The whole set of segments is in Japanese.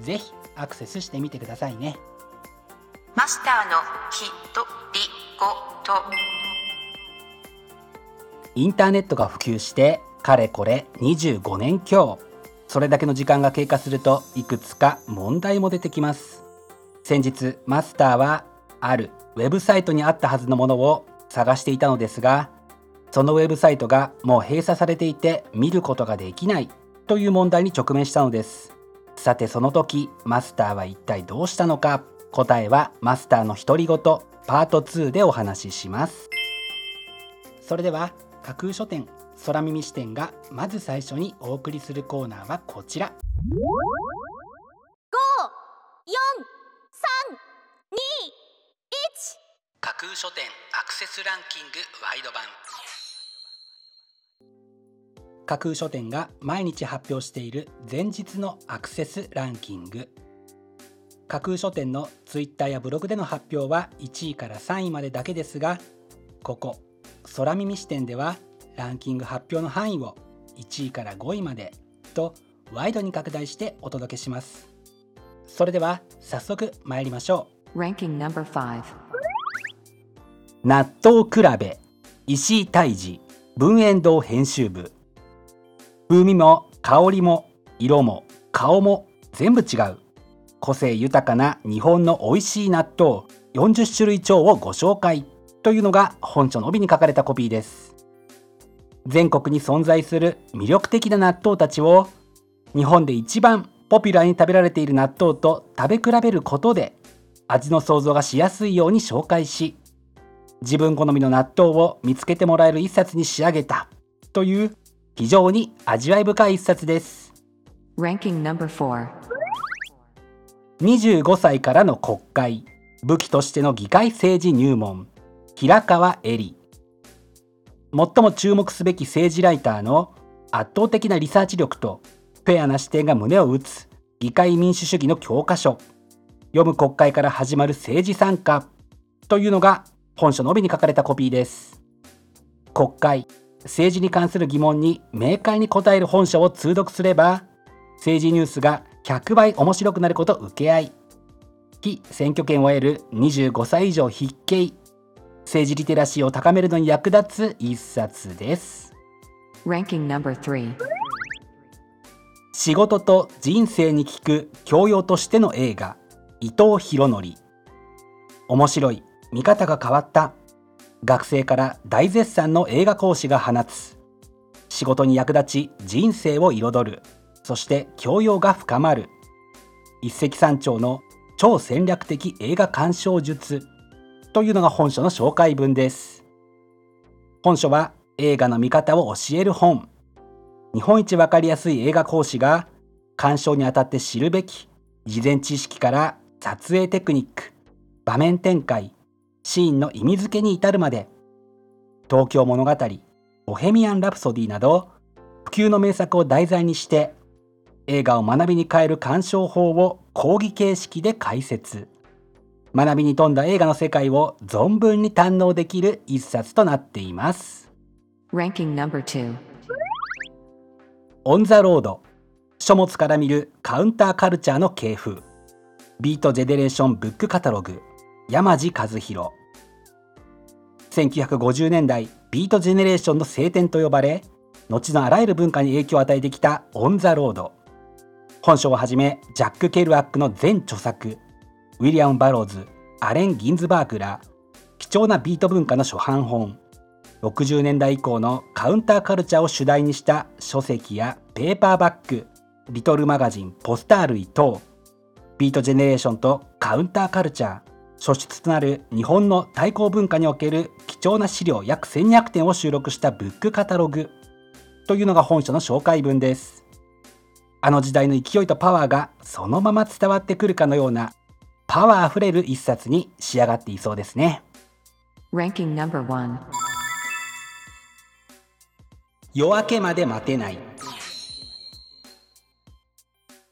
ぜひアクセスしてみてくださいね。マスターのひとりごと。インターネットが普及してかれこれ25年強。それだけの時間が経過するといくつか問題も出てきます。先日マスターはあるウェブサイトにあったはずのものを探していたのですがそのウェブサイトがもう閉鎖されていて見ることができないという問題に直面したのですさてその時マスターは一体どうしたのか答えはマスターの独り言パート2でお話しします。それでは架空書店空耳視点がまず最初にお送りするコーナーはこちら。架空書店アクセスランキングワイド版架空書店が毎日発表している前日のアクセスランキング。架空書店のツイッターやブログでの発表は1位から3位までだけですがここ空耳視点ではランキング発表の範囲を1位から5位までとワイドに拡大してお届けします。それでは早速参りましょう。Ranking number 5納豆比べ石井泰治文苑堂編集部風味も香りも色も顔も全部違う。個性豊かな日本の美味しい納豆40種類超をご紹介というのが本書の帯に書かれたコピーです。全国に存在する魅力的な納豆たちを日本で一番ポピュラーに食べられている納豆と食べ比べることで味の想像がしやすいように紹介し自分好みの納豆を見つけてもらえる一冊に仕上げたという非常に味わい深い一冊です。Ranking number 4 25歳からの国会。武器としての議会政治入門。平川恵里。最も注目すべき政治ライターの圧倒的なリサーチ力とフェアな視点が胸を打つ議会民主主義の教科書。読む国会から始まる政治参加。というのが本書の帯に書かれたコピーです。国会政治に関する疑問に明快に答える本書を通読すれば政治ニュースが100倍面白くなること受け合い非選挙権を得る25歳以上必見政治リテラシーを高めるのに役立つ一冊です。Ranking number 3仕事と人生に効く教養としての映画伊藤博則。面白い。見方が変わった学生から大絶賛の映画講師が放つ仕事に役立ち人生を彩る。そして教養が深まる。一石三鳥の超戦略的映画鑑賞術というのが本書の紹介文です。本書は映画の見方を教える本。日本一わかりやすい映画講師が鑑賞にあたって知るべき事前知識から撮影テクニック場面展開シーンの意味付けに至るまで。東京物語ボヘミアン・ラプソディなど普及の名作を題材にして映画を学びに変える鑑賞法を講義形式で解説。学びに富んだ映画の世界を存分に堪能できる一冊となっています。Ranking number 2オン・ザ・ロード書物から見るカウンターカルチャーの系譜。ビート・ジェネレーション・ブックカタログ。山地和弘1950年代ビート・ジェネレーションの聖典と呼ばれ後のあらゆる文化に影響を与えてきたオン・ザ・ロード本書をはじめジャック・ケルアックの全著作ウィリアム・バローズアレン・ギンズバーグら貴重なビート文化の初版本。60年代以降のカウンターカルチャーを主題にした書籍やペーパーバックリトルマガジンポスター類等ビートジェネレーションとカウンターカルチャー。書出となる日本の対抗文化における貴重な資料約1200点を収録したブックカタログというのが本書の紹介文です。あの時代の勢いとパワーがそのまま伝わってくるかのようなパワーあふれる一冊に仕上がっていそうですね。Ranking number one. 夜明けまで待てない。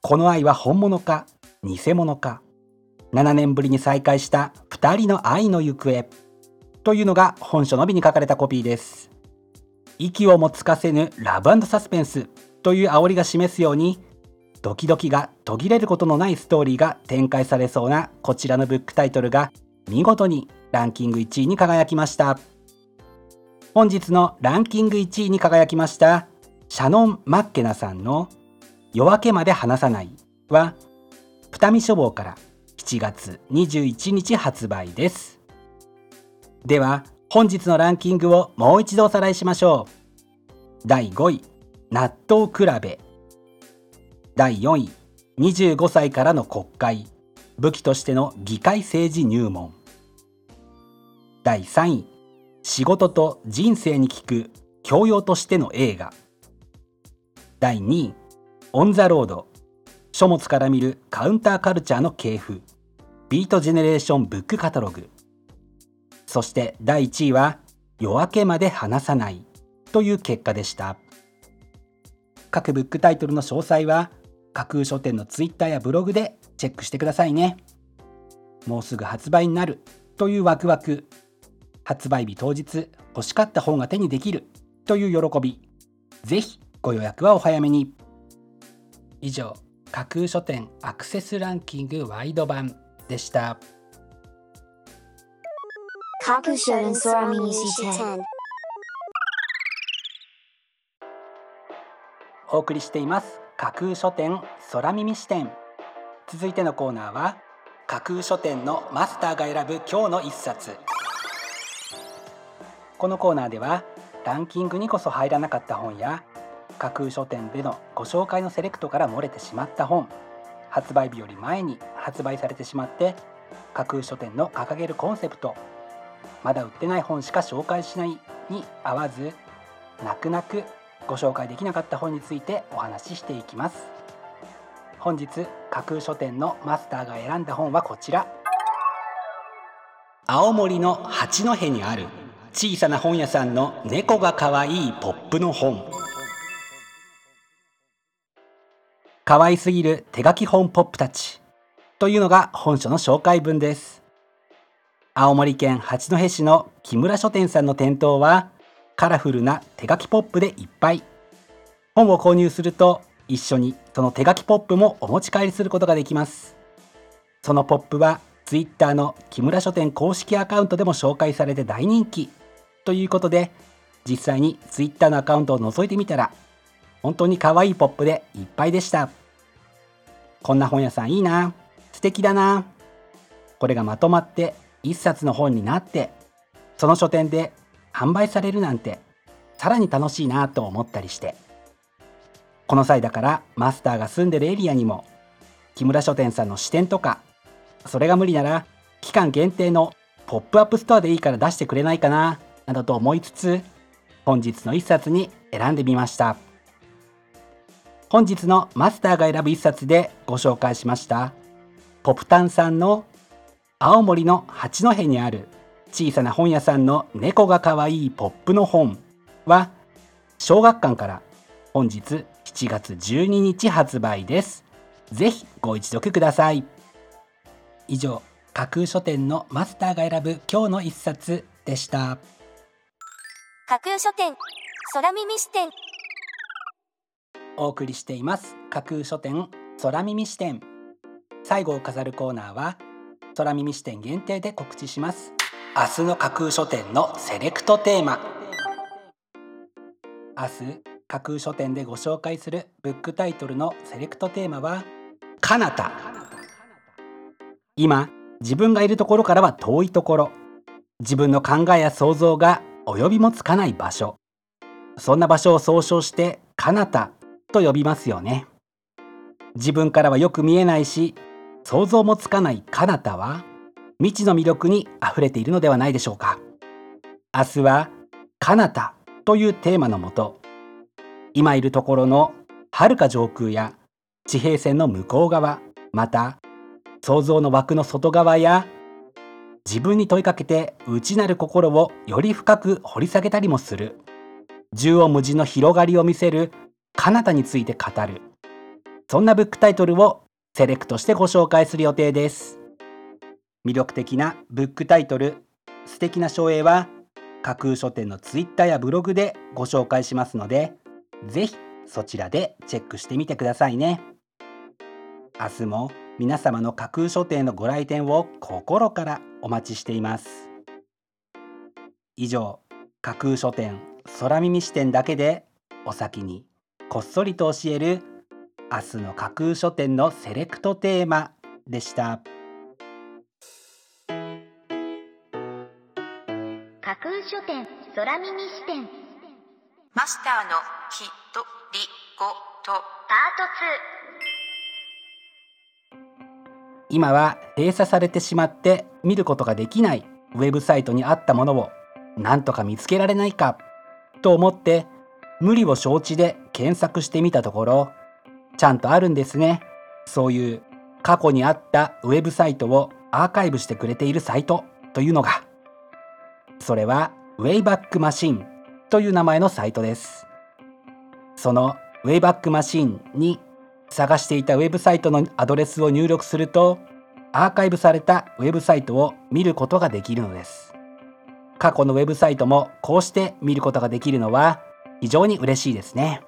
この愛は本物か偽物か7年ぶりに再会した2人の愛の行方というのが本書のみに書かれたコピーです。息をもつかせぬラブサスペンスという煽りが示すようにドキドキが途切れることのないストーリーが展開されそうなこちらのブックタイトルが見事にランキング1位に輝きました。本日のランキング1位に輝きましたシャノン・マッケナさんの「夜明けまで話さない」は二見書房から7月21日発売です。では本日のランキングをもう一度おさらいしましょう。第5位納豆比べ。第4位25歳からの国会。武器としての議会政治入門。第3位仕事と人生に効く教養としての映画。第2位オン・ザ・ロード。書物から見るカウンターカルチャーの系譜。ビートジェネレーションブックカタログ。そして第1位は夜明けまで話さない。という結果でした。各ブックタイトルの詳細は架空書店のツイッターやブログでチェックしてくださいね。もうすぐ発売になる。というワクワク。発売日当日欲しかった本が手にできる。という喜び。ぜひご予約はお早めに。以上。架空書店アクセスランキングワイド版でした。架空書店空耳視点お送りしています。架空書店空耳視点続いてのコーナーは架空書店のマスターが選ぶ今日の一冊。このコーナーではランキングにこそ入らなかった本や架空書店でのご紹介のセレクトから漏れてしまった本。発売日より前に発売されてしまって架空書店の掲げるコンセプトまだ売ってない本しか紹介しないに合わず泣く泣くご紹介できなかった本についてお話ししていきます。本日架空書店のマスターが選んだ本はこちら。青森の八戸にある小さな本屋さんの猫が可愛いポップの本。可愛すぎる手書き本ポップたち。というのが本書の紹介文です。青森県八戸市の木村書店さんの店頭はカラフルな手書きポップでいっぱい。本を購入すると一緒にその手書きポップもお持ち帰りすることができます。そのポップは Twitter の木村書店公式アカウントでも紹介されて大人気。ということで実際に Twitter のアカウントを覗いてみたら本当に可愛いポップでいっぱいでした。こんな本屋さんいいな。素敵だな。これがまとまって一冊の本になってその書店で販売されるなんてさらに楽しいなと思ったりして。この際だからマスターが住んでるエリアにも木村書店さんの支店とかそれが無理なら期間限定のポップアップストアでいいから出してくれないかななどと思いつつ本日の一冊に選んでみました。本日のマスターが選ぶ一冊でご紹介しました。ポプ担さんの青森の八戸にある小さな本屋さんの猫が可愛いポップの本は小学館から本日7月12日発売です。ぜひご一読ください。以上架空書店のマスターが選ぶ今日の一冊でした。架空書店空耳視点。お送りしています。架空書店空耳視点。最後を飾るコーナーは空耳視点限定で告知します。明日の架空書店のセレクトテーマ。明日架空書店でご紹介するブックタイトルのセレクトテーマは「かなた」今自分がいるところからは遠いところ。自分の考えや想像が及びもつかない場所。そんな場所を総称して彼方と呼びますよね。自分からはよく見えないし想像もつかない彼方は未知の魅力にあふれているのではないでしょうか。明日は彼方というテーマのもと今いるところの遥か上空や地平線の向こう側また想像の枠の外側や自分に問いかけて内なる心をより深く掘り下げたりもする。縦横無尽の広がりを見せる彼方について語る。そんなブックタイトルをセレクトしてご紹介する予定です。魅力的なブックタイトル素敵な書影は架空書店のツイッターやブログでご紹介しますのでぜひそちらでチェックしてみてくださいね。明日も皆様の架空書店のご来店を心からお待ちしています。以上架空書店空耳視点だけでお先に。こっそりと教える明日の架空書店のセレクトテーマでした。架空書店空耳視点。マスターのきとりごと。パート今は閉鎖されてしまって見ることができないウェブサイトにあったものを何とか見つけられないかと思って無理を承知で検索してみたところちゃんとあるんですね。そういう過去にあったウェブサイトをアーカイブしてくれているサイトというのがそれはウェイバックマシンという名前のサイトです。そのウェイバックマシンに探していたウェブサイトのアドレスを入力するとアーカイブされたウェブサイトを見ることができるのです。過去のウェブサイトもこうして見ることができるのは非常に嬉しいですね。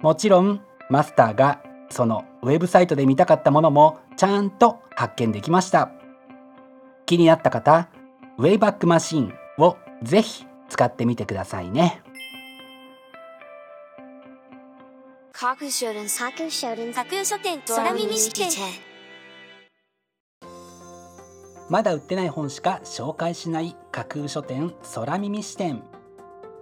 もちろんマスターがそのウェブサイトで見たかったものもちゃんと発見できました。気になった方ウェイバックマシンをぜひ使ってみてくださいね。まだ売ってない本しか紹介しない架空書店空耳視点